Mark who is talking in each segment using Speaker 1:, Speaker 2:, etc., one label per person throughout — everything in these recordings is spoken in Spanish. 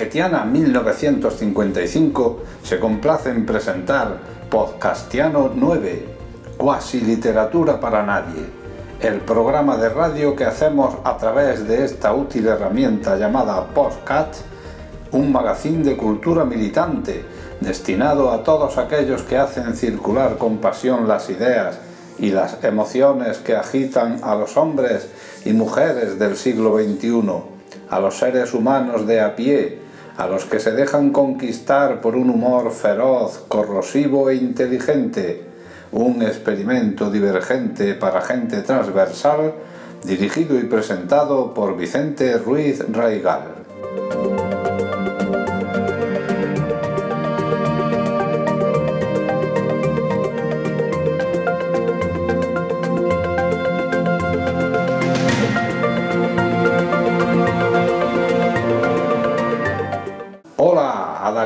Speaker 1: Bezquetiana 1955 se complace en presentar Podcastiano 9, Cuasi Literatura para Nadie, el programa de radio que hacemos a través de esta útil herramienta llamada Postcat, un magazín de cultura militante destinado a todos aquellos que hacen circular con pasión las ideas y las emociones que agitan a los hombres y mujeres del siglo XXI, a los seres humanos de a pie, a los que se dejan conquistar por un humor feroz, corrosivo e inteligente, un experimento divergente para gente transversal, dirigido y presentado por Vicente Ruiz Raigal.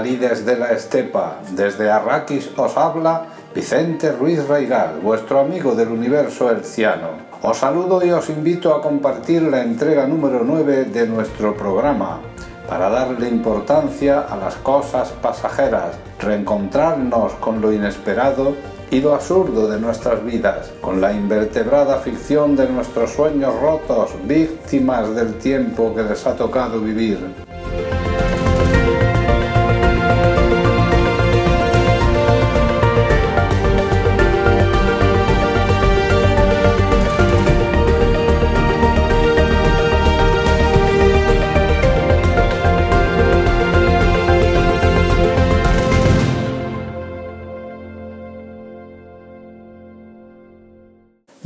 Speaker 1: Desde la estepa, desde Arrakis os habla Vicente Ruiz Raigal, vuestro amigo del universo herciano. Os saludo y os invito a compartir la entrega número 9 de nuestro programa para darle importancia a las cosas pasajeras, reencontrarnos con lo inesperado y lo absurdo de nuestras vidas, con la invertebrada ficción de nuestros sueños rotos, víctimas del tiempo que les ha tocado vivir.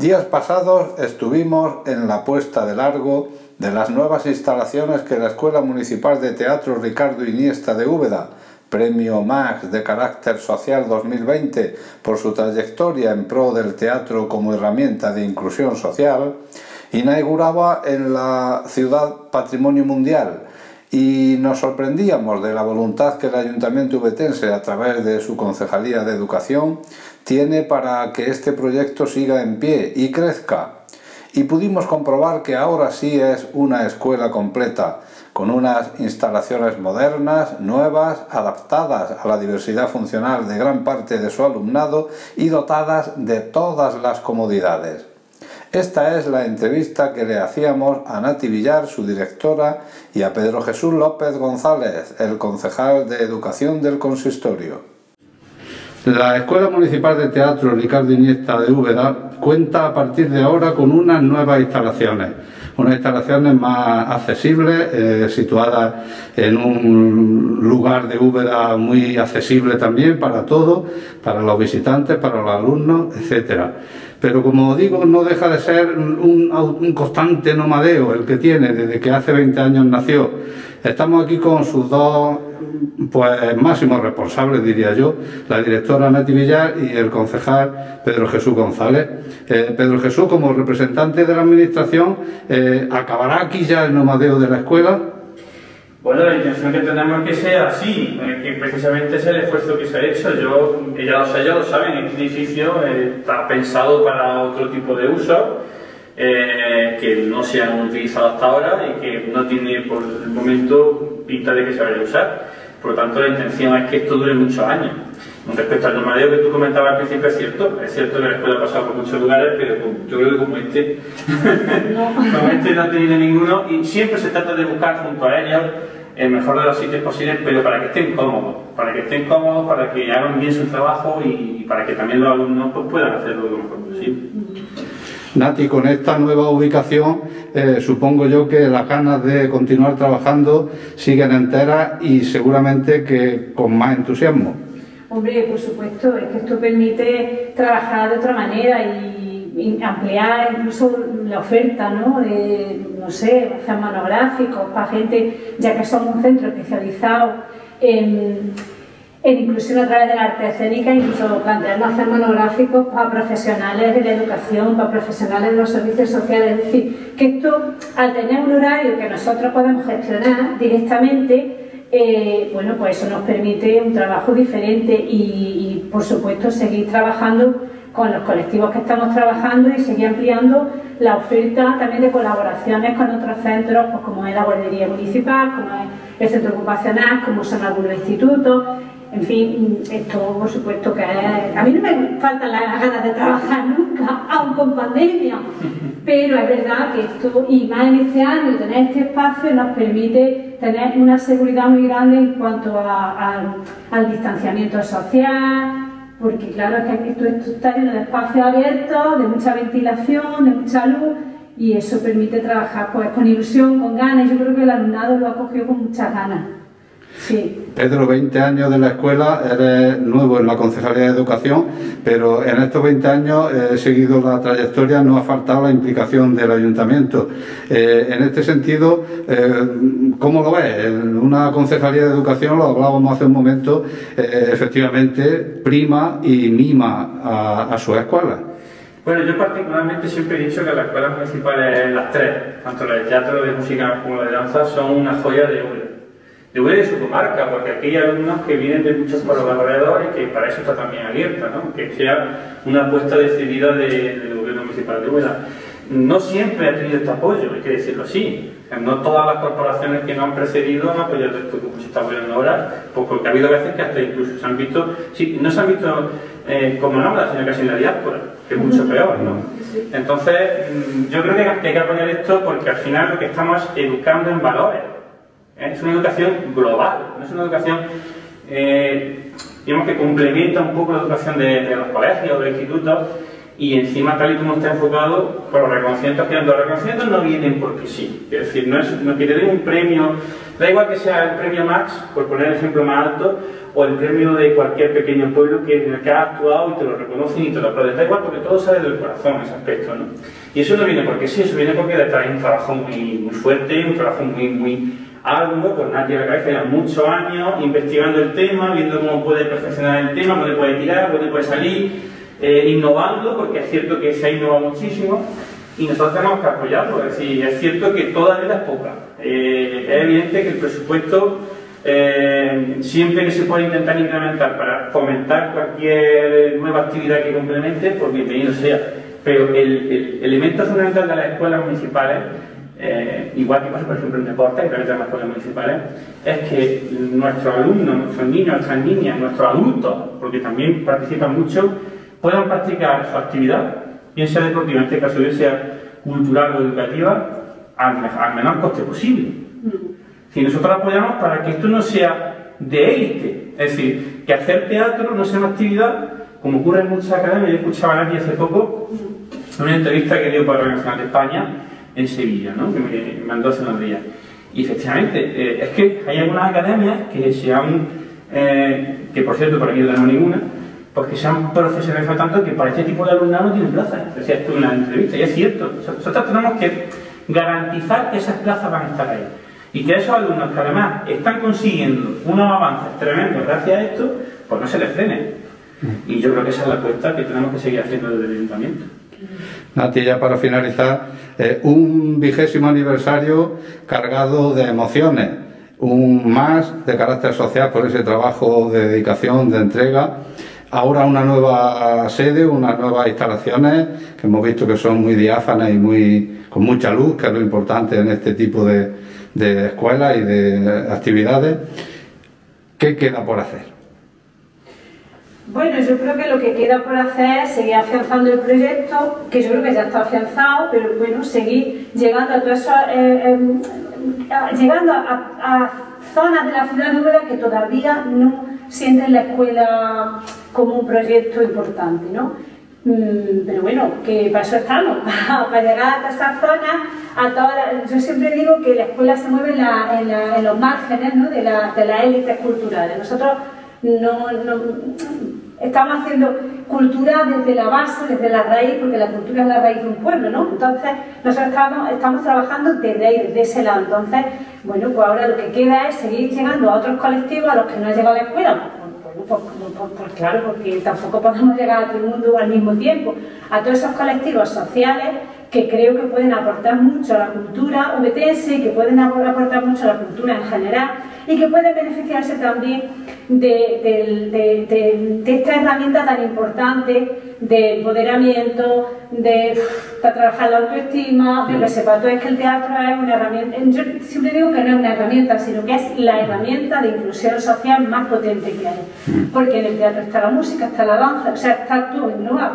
Speaker 1: Días pasados estuvimos en la puesta de largo de las nuevas instalaciones que la Escuela Municipal de Teatro Ricardo Iniesta de Úbeda, Premio Max de carácter social 2020 por su trayectoria en pro del teatro como herramienta de inclusión social, inauguraba en la ciudad Patrimonio Mundial y nos sorprendíamos de la voluntad que el Ayuntamiento ubetense, a través de su Concejalía de Educación, tiene para que este proyecto siga en pie y crezca. Y pudimos comprobar que ahora sí es una escuela completa, con unas instalaciones modernas, nuevas, adaptadas a la diversidad funcional de gran parte de su alumnado y dotadas de todas las comodidades. Esta es la entrevista que le hacíamos a Nati Villar, su directora, y a Pedro Jesús López González, el concejal de Educación del Consistorio. La Escuela Municipal de Teatro Ricardo Iniesta de Úbeda cuenta a partir de ahora con unas nuevas instalaciones, unas instalaciones más accesibles, eh, situadas en un lugar de Úbeda muy accesible también para todos, para los visitantes, para los alumnos, etcétera. Pero como digo, no deja de ser un, constante nomadeo el que tiene desde que hace 20 años nació. Estamos aquí con sus dos pues máximo responsable, diría yo, la directora Nati Villar y el concejal Pedro Jesús González. Eh, Pedro Jesús, como representante de la Administración, eh, ¿acabará aquí ya el nomadeo de la escuela?
Speaker 2: Bueno, la intención que tenemos es que sea así, eh, que precisamente es el esfuerzo que se ha hecho. Yo, ya ya lo saben, este edificio está pensado para otro tipo de uso. que no se han utilizado hasta ahora y que no tiene por el momento pinta de que se vaya a usar. Por lo tanto, la intención es que esto dure muchos años. Respecto al nomadeo que tú comentabas al principio, es cierto, es cierto que la escuela ha pasado por muchos lugares, pero yo creo que como este, no. como este no ha tenido ninguno, y siempre se trata de buscar junto a ellos el mejor de los sitios posibles, pero para que estén cómodos, para que estén cómodos, para que hagan bien su trabajo y para que también los alumnos pues, puedan hacerlo lo mejor posible.
Speaker 1: Nati, con esta nueva ubicación, eh, supongo yo que las ganas de continuar trabajando siguen enteras y seguramente que con más entusiasmo.
Speaker 3: Hombre, por supuesto, es que esto permite trabajar de otra manera y, ampliar incluso la oferta, ¿no? no sé, hacer monográficos para gente, ya que somos un centro especializado en en inclusión a través de la arte escénica, incluso plantearnos hacer monográficos para profesionales de la educación, para profesionales de los servicios sociales. Es decir, que esto, al tener un horario que nosotros podemos gestionar directamente, eh, bueno, pues eso nos permite un trabajo diferente y, por supuesto, seguir trabajando con los colectivos que estamos trabajando y seguir ampliando la oferta también de colaboraciones con otros centros, pues como es la guardería municipal, como es el centro ocupacional, como son algunos institutos. En fin, esto por supuesto que es... A mí no me faltan las ganas de trabajar nunca, aun con pandemia, pero es verdad que esto, y más en este año, tener este espacio nos permite tener una seguridad muy grande en cuanto al distanciamiento social, porque claro, es que esto, esto está lleno de espacios abiertos, de mucha ventilación, de mucha luz, y eso permite trabajar pues, con ilusión, con ganas. Yo creo que el alumnado lo ha cogido con muchas ganas. Sí.
Speaker 1: Pedro, 20 años de la escuela, eres nuevo en la Concejalía de Educación, pero en estos 20 años he seguido la trayectoria, no ha faltado la implicación del ayuntamiento. Eh, en este sentido, eh, ¿cómo lo ves? Una Concejalía de Educación, lo hablábamos hace un momento, eh, efectivamente prima y mima a, a su escuela.
Speaker 2: Bueno, yo particularmente siempre he dicho que las escuelas municipales, las tres, tanto la de teatro, de música como la de danza, son una joya de oro de de su comarca, porque aquí hay alumnos que vienen de muchos colaboradores que para eso está también abierta, ¿no? que sea una apuesta decidida del gobierno municipal de Úbeda. No siempre ha tenido este apoyo, hay que decirlo así. no todas las corporaciones que nos han precedido han apoyado esto como se está apoyando ahora, porque ha habido veces que hasta incluso se han visto, sí, no se han visto eh, como nombres, sino casi en la diáspora, que es mucho peor, ¿no? Entonces, mm, yo creo que hay que apoyar esto porque al final lo que estamos educando en valores es una educación global, no es una educación eh, que complementa un poco la educación de, los colegios, o de los institutos, y encima, tal y como está enfocado, por los reconocimientos que Los reconocimientos no vienen porque sí. Es decir, no es no que te den un premio, da igual que sea el premio Max, por poner el ejemplo más alto, o el premio de cualquier pequeño pueblo que, en el que has actuado y te lo reconocen y te lo aplauden. Da igual porque todo sale del corazón ese aspecto. ¿no? Y eso no viene porque sí, eso viene porque detrás hay un trabajo muy, muy fuerte, un trabajo muy, muy algo, pues nadie la cabeza, lleva muchos años investigando el tema, viendo cómo puede perfeccionar el tema, dónde puede tirar, dónde puede salir, eh, innovando, porque es cierto que se ha innovado muchísimo y nosotros tenemos que apoyarlo. Es decir, es cierto que toda vida es poca. Eh, es evidente que el presupuesto eh, siempre que se puede intentar incrementar para fomentar cualquier nueva actividad que complemente, pues bienvenido sea. Pero el, el elemento fundamental de las escuelas municipales eh, igual que pasa por ejemplo en deporte, y también las escuelas municipales, es que nuestros alumnos, nuestros niños, nuestras niñas, nuestros adultos, porque también participan mucho, puedan practicar su actividad, bien sea deportiva, en este caso bien sea cultural o educativa, al, menor coste posible. Si nosotros apoyamos para que esto no sea de élite, es decir, que hacer teatro no sea una actividad, como ocurre en muchas academias, yo escuchaba a nadie hace poco, en una entrevista que dio para la Nacional de España, en Sevilla, ¿no? que me mandó hace unos días. Y efectivamente, eh, es que hay algunas academias que se han, eh, que por cierto por aquí no tenemos ninguna, pues que se han profesionalizado tanto que para este tipo de alumnado no tienen plaza. Decía esto en una entrevista, y es cierto. Nosotros tenemos que garantizar que esas plazas van a estar ahí. Y que esos alumnos que además están consiguiendo unos avances tremendos gracias a esto, pues no se les frene. Y yo creo que esa es la apuesta que tenemos que seguir haciendo desde el ayuntamiento.
Speaker 1: Nati, ya para finalizar, eh, un vigésimo aniversario cargado de emociones, un más de carácter social por ese trabajo de dedicación, de entrega. Ahora una nueva sede, unas nuevas instalaciones que hemos visto que son muy diáfanas y muy, con mucha luz, que es lo importante en este tipo de, de escuelas y de actividades. ¿Qué queda por hacer?
Speaker 3: Bueno, yo creo que lo que queda por hacer es seguir afianzando el proyecto, que yo creo que ya está afianzado, pero bueno, seguir llegando a todas eh, em, llegando a, zonas de la ciudad Úbeda que todavía no sienten la escuela como un proyecto importante, ¿no? Mm, pero bueno, que para eso estamos, para llegar a esas zonas, a todas, yo siempre digo que la escuela se mueve en, los márgenes ¿no? de, la, de las élites culturales. Nosotros no, no, estamos haciendo cultura desde la base, desde la raíz, porque la cultura es la raíz de un pueblo, ¿no? Entonces, nosotros estamos, estamos trabajando desde ahí, desde ese lado. Entonces, bueno, pues ahora lo que queda es seguir llegando a otros colectivos a los que no ha llegado la escuela. Pues, pues, pues, claro, porque tampoco podemos llegar a todo el mundo al mismo tiempo. A todos esos colectivos sociales que creo que pueden aportar mucho a la cultura obetense, que pueden aportar mucho a la cultura en general y que pueden beneficiarse también de, esta herramienta tan importante de empoderamiento, de, trabajar la autoestima, de que sepa. Todo es que el teatro es una herramienta, yo siempre digo que no es una herramienta, sino que es la herramienta de inclusión social más potente que hay, porque en el teatro está la música, está la danza, o sea, está todo en lugar.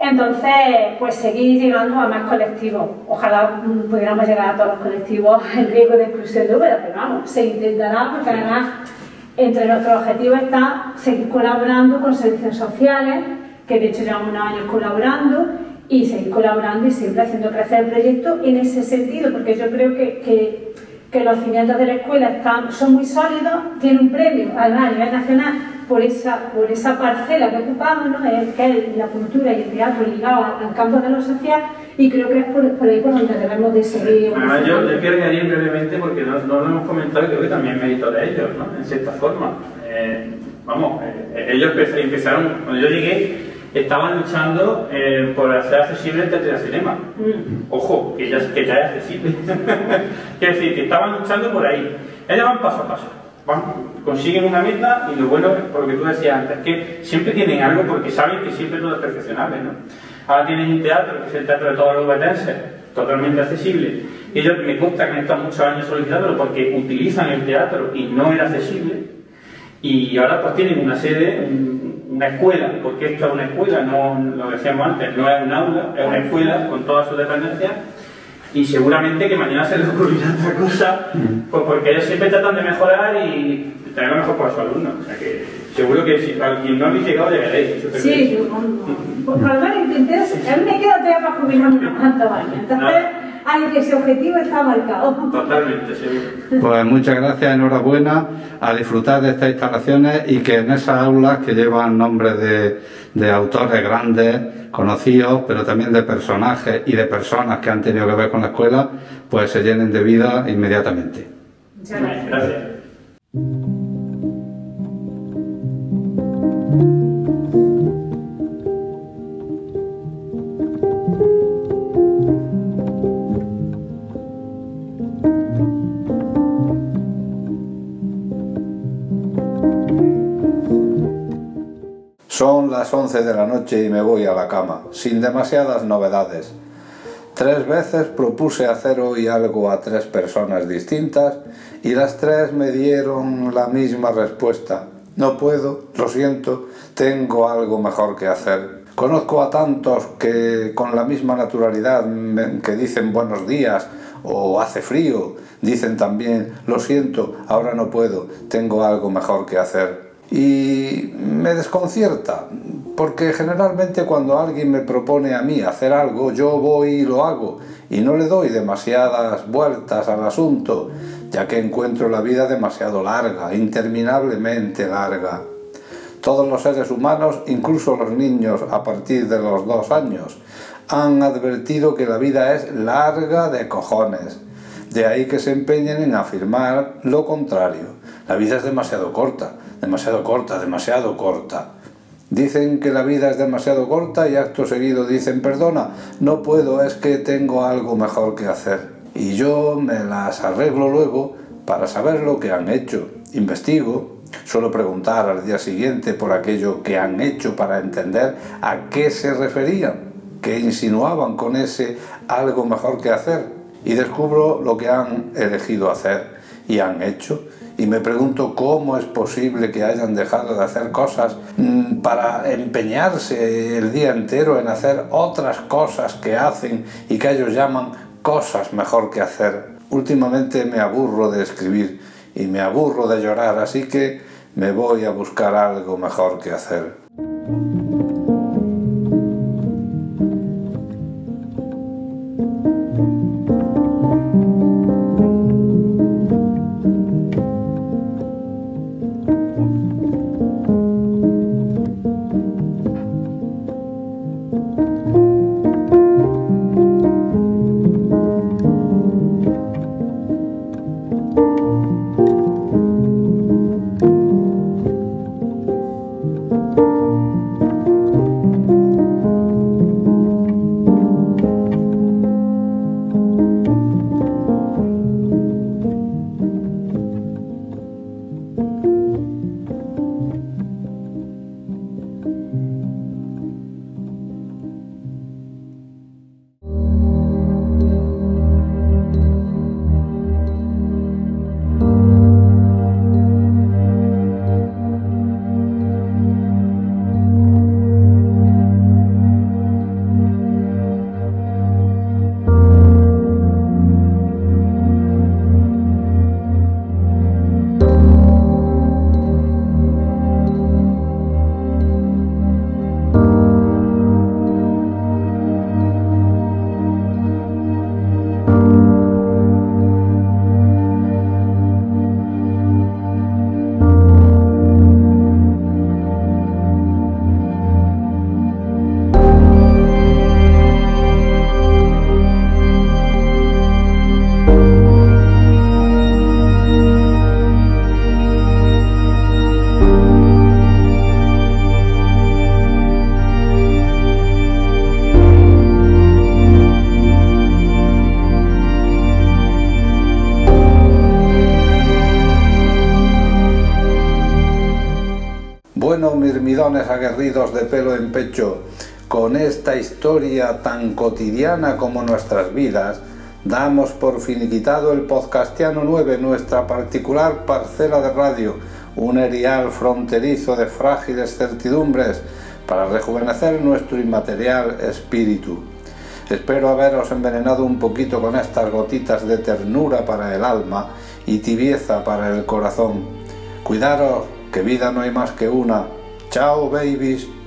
Speaker 3: Entonces, pues seguir llegando a más colectivos. Ojalá pudiéramos llegar a todos los colectivos en riesgo de exclusión de Úbeda, pero vamos, se intentará porque además entre nuestros objetivos está seguir colaborando con servicios sociales, que de hecho llevamos unos años colaborando, y seguir colaborando y siempre haciendo crecer el proyecto en ese sentido, porque yo creo que, que, que los cimientos de la escuela están, son muy sólidos, tiene un premio, además a nivel nacional, por esa, por esa parcela que ocupamos, ¿no? es, que es la cultura y el teatro ligado al campo de lo social, y creo que es por, por ahí por donde debemos de seguir.
Speaker 2: Además, yo, yo quiero añadir brevemente, porque no, no, lo hemos comentado, y creo que también mérito de ellos, ¿no? en cierta forma. Eh, vamos, eh, ellos empezaron, cuando yo llegué, estaban luchando eh, por hacer accesible el teatro cinema. Mm. Ojo, que ya, que ya es accesible. Quiero decir, que estaban luchando por ahí. Ellos van paso a paso. Van, consiguen una meta y lo bueno, por lo que tú decías antes, que siempre tienen algo porque saben que siempre todo es perfeccionable. ¿no? Ahora tienen un teatro, que es el teatro de todos los ubetenses, totalmente accesible. Ellos me consta que han estado muchos años solicitándolo porque utilizan el teatro y no era accesible. Y ahora pues tienen una sede, una escuela, porque esto es una escuela, no lo decíamos antes, no es un aula, es una escuela con todas sus dependencias y seguramente que mañana se les ocurrirá otra cosa, pues porque ellos siempre tratan de mejorar y tener lo mejor para sus alumnos. O sea que seguro que si alguien no habéis llegado llegaréis.
Speaker 3: Sí, yo, por lo menos intenté, a mí me queda todavía para jubilarme unos cuantos años. Entonces, hay que ese objetivo está marcado.
Speaker 2: Totalmente, seguro.
Speaker 1: Pues muchas gracias, enhorabuena, a disfrutar de estas instalaciones y que en esas aulas que llevan nombres de, de autores grandes, conocidos, pero también de personajes y de personas que han tenido que ver con la escuela, pues se llenen de vida inmediatamente.
Speaker 3: Muchas gracias.
Speaker 2: Gracias.
Speaker 1: Las 11 de la noche y me voy a la cama, sin demasiadas novedades. Tres veces propuse hacer hoy algo a tres personas distintas y las tres me dieron la misma respuesta. No puedo, lo siento, tengo algo mejor que hacer. Conozco a tantos que con la misma naturalidad que dicen buenos días o hace frío, dicen también lo siento, ahora no puedo, tengo algo mejor que hacer y me desconcierta, porque generalmente cuando alguien me propone a mí hacer algo, yo voy y lo hago, y no le doy demasiadas vueltas al asunto, ya que encuentro la vida demasiado larga, interminablemente larga. Todos los seres humanos, incluso los niños a partir de los dos años, han advertido que la vida es larga de cojones. De ahí que se empeñen en afirmar lo contrario. La vida es demasiado corta demasiado corta, demasiado corta. Dicen que la vida es demasiado corta y acto seguido dicen, perdona, no puedo, es que tengo algo mejor que hacer. Y yo me las arreglo luego para saber lo que han hecho. Investigo, suelo preguntar al día siguiente por aquello que han hecho para entender a qué se referían, qué insinuaban con ese algo mejor que hacer. Y descubro lo que han elegido hacer y han hecho y me pregunto cómo es posible que hayan dejado de hacer cosas mm, para empeñarse el día entero en hacer otras cosas que hacen y que ellos llaman cosas mejor que hacer. Últimamente me aburro de escribir y me aburro de llorar, así que me voy a buscar algo mejor que hacer. aguerridos de pelo en pecho, con esta historia tan cotidiana como nuestras vidas, damos por finiquitado el podcastiano 9, nuestra particular parcela de radio, un erial fronterizo de frágiles certidumbres para rejuvenecer nuestro inmaterial espíritu. Espero haberos envenenado un poquito con estas gotitas de ternura para el alma y tibieza para el corazón. Cuidaros, que vida no hay más que una. Ciao babies.